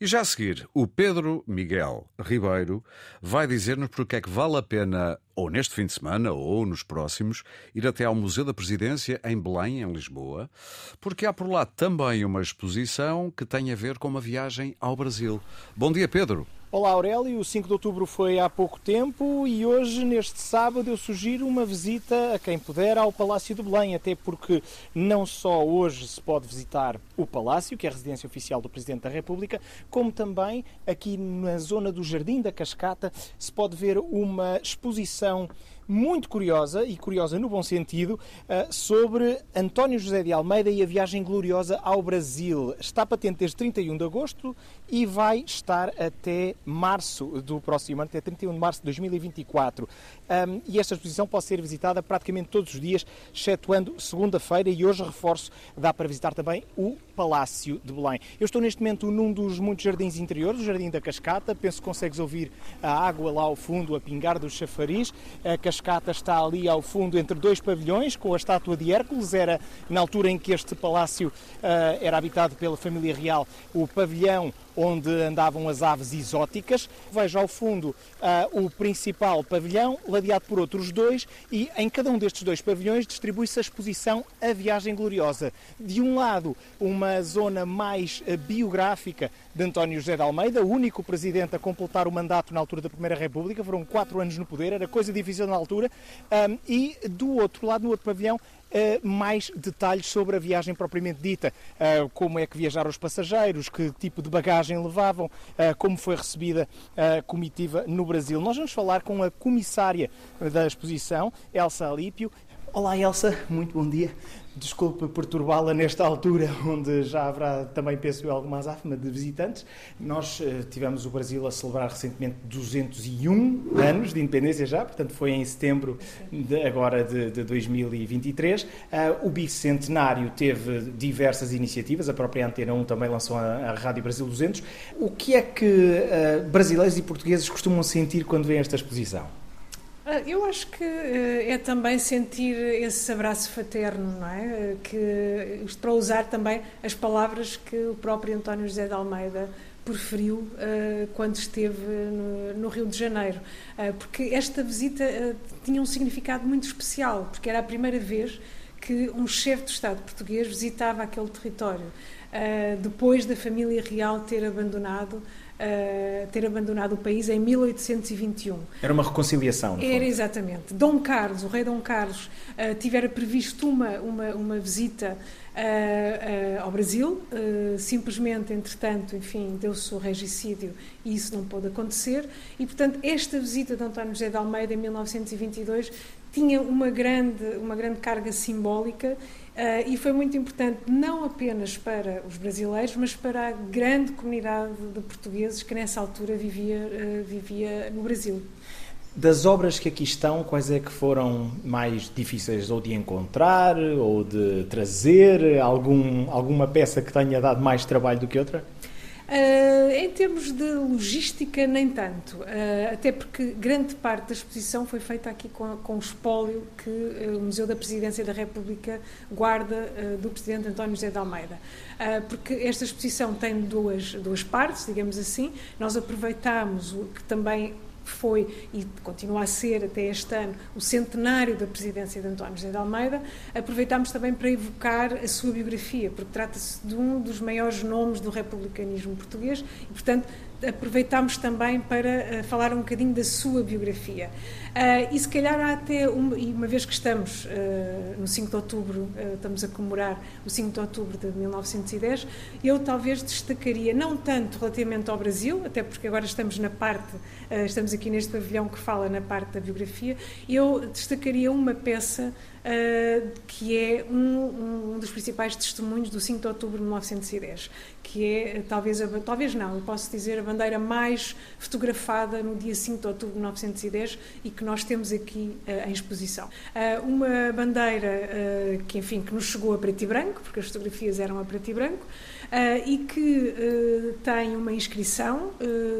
E já a seguir, o Pedro Miguel Ribeiro vai dizer-nos porque é que vale a pena, ou neste fim de semana, ou nos próximos, ir até ao Museu da Presidência em Belém, em Lisboa, porque há por lá também uma exposição que tem a ver com uma viagem ao Brasil. Bom dia, Pedro. Olá Aurélio, o 5 de outubro foi há pouco tempo e hoje, neste sábado, eu sugiro uma visita a quem puder ao Palácio de Belém, até porque não só hoje se pode visitar o Palácio, que é a residência oficial do Presidente da República, como também aqui na zona do Jardim da Cascata se pode ver uma exposição muito curiosa, e curiosa no bom sentido, eh, sobre António José de Almeida e a viagem gloriosa ao Brasil. Está patente desde 31 de agosto e vai estar até março do próximo ano, até 31 de março de 2024. Um, e esta exposição pode ser visitada praticamente todos os dias, excetuando segunda-feira, e hoje reforço, dá para visitar também o Palácio de Belém. Eu estou neste momento num dos muitos jardins interiores, o Jardim da Cascata, penso que consegues ouvir a água lá ao fundo a pingar dos chafariz. A cascata está ali ao fundo entre dois pavilhões, com a estátua de Hércules, era na altura em que este palácio uh, era habitado pela família real, o pavilhão onde andavam as aves exóticas. Vejo ao fundo uh, o principal pavilhão, ladeado por outros dois, e em cada um destes dois pavilhões distribui-se a exposição A Viagem Gloriosa. De um lado, uma zona mais uh, biográfica de António José de Almeida, o único presidente a completar o mandato na altura da Primeira República, foram quatro anos no poder, era coisa difícil na altura, um, e do outro lado, no outro pavilhão, mais detalhes sobre a viagem propriamente dita, uh, como é que viajaram os passageiros, que tipo de bagagem levavam, uh, como foi recebida a comitiva no Brasil. Nós vamos falar com a comissária da exposição, Elsa Alípio. Olá Elsa, muito bom dia. Desculpe perturbá-la nesta altura, onde já haverá também, penso eu, alguma azáfama de visitantes. Nós uh, tivemos o Brasil a celebrar recentemente 201 anos de independência já, portanto foi em setembro de, agora de, de 2023. Uh, o bicentenário teve diversas iniciativas, a própria Antena 1 também lançou a, a Rádio Brasil 200. O que é que uh, brasileiros e portugueses costumam sentir quando veem esta exposição? Ah, eu acho que eh, é também sentir esse abraço fraterno, não é? Eh, que, para usar também as palavras que o próprio António José de Almeida preferiu uh, quando esteve no, no, Rio de Janeiro. Uh, porque esta visita uh, tinha um significado muito especial, porque era a primeira vez que um chefe de Estado português visitava aquele território, depois da família real ter abandonado uh, ter abandonado o país em 1821. Era uma reconciliação. Era exatamente. Dom Carlos, o rei Dom Carlos, uh, tivera previsto uma, uma, uma visita ao Brasil, simplesmente, entretanto, enfim, deu-se o regicídio e isso não pôde acontecer. E, portanto, esta visita de António José de Almeida em 1922 tinha uma grande, uma grande carga simbólica Uh, e foi muito importante não apenas para os brasileiros, mas para a grande comunidade de portugueses que nessa altura vivia, uh, vivia no Brasil. Das obras que aqui estão, quais é que foram mais difíceis ou de encontrar ou de trazer? Algum, alguma peça que tenha dado mais trabalho do que outra? Uh, em termos de logística, nem tanto, uh, até porque grande parte da exposição foi feita aqui com, o espólio que uh, o Museu da Presidência da República guarda do Presidente António José de Almeida. porque esta exposição tem duas, duas partes, digamos assim, nós aproveitamos o que também foi e continua a ser até este ano o centenário da presidência de António José de Almeida, aproveitámos também para evocar a sua biografia, porque trata-se de um dos maiores nomes do republicanismo português e, portanto, aproveitámos também para uh, falar um bocadinho da sua biografia. Uh, e se calhar há até, uma, e uma vez que estamos uh, no 5 de outubro, estamos a comemorar o 5 de outubro de 1910, eu talvez destacaria, não tanto relativamente ao Brasil, até porque agora estamos na parte, estamos aqui neste pavilhão que fala na parte da biografia, eu destacaria uma peça Uh, que é um, um, dos principais testemunhos do 5 de outubro de 1910, que é talvez, talvez não, eu posso dizer bandeira mais fotografada no dia 5 de outubro de 1910 e que nós temos aqui uh, em exposição. Uh, uma bandeira que, enfim, que nos chegou a preto e branco, porque as fotografias eram a preto e branco, e que tem uma inscrição,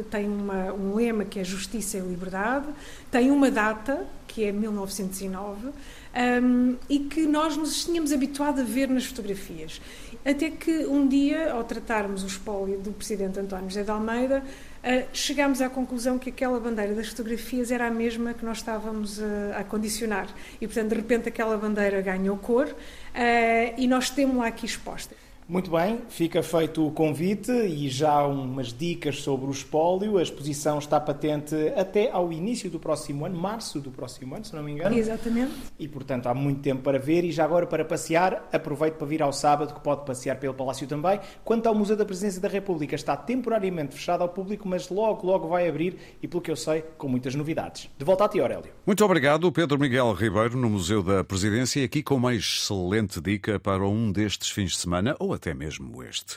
tem uma, um lema que é Justiça e Liberdade, tem uma data, que é 1909, um, e que nós nos tínhamos habituado a ver nas fotografias. Até que um dia, ao tratarmos o espólio do presidente António José de Almeida, uh, chegámos à conclusão que aquela bandeira das fotografias era a mesma que nós estávamos uh, a condicionar. E, portanto, de repente aquela bandeira ganhou cor uh, e nós temos-la aqui exposta. Muito bem, fica feito o convite e já umas dicas sobre o espólio. A exposição está patente até ao início do próximo ano, março do próximo ano, se não me engano. Exatamente. E, portanto, há muito tempo para ver e já agora para passear, aproveite para vir ao sábado, que pode passear pelo Palácio também. Quanto ao Museu da Presidência da República, está temporariamente fechado ao público, mas logo, logo vai abrir e, pelo que eu sei, com muitas novidades. De volta a ti, Aurélio. Muito obrigado, Pedro Miguel Ribeiro, no Museu da Presidência, aqui com uma excelente dica para um destes fins de semana, ou até mesmo este.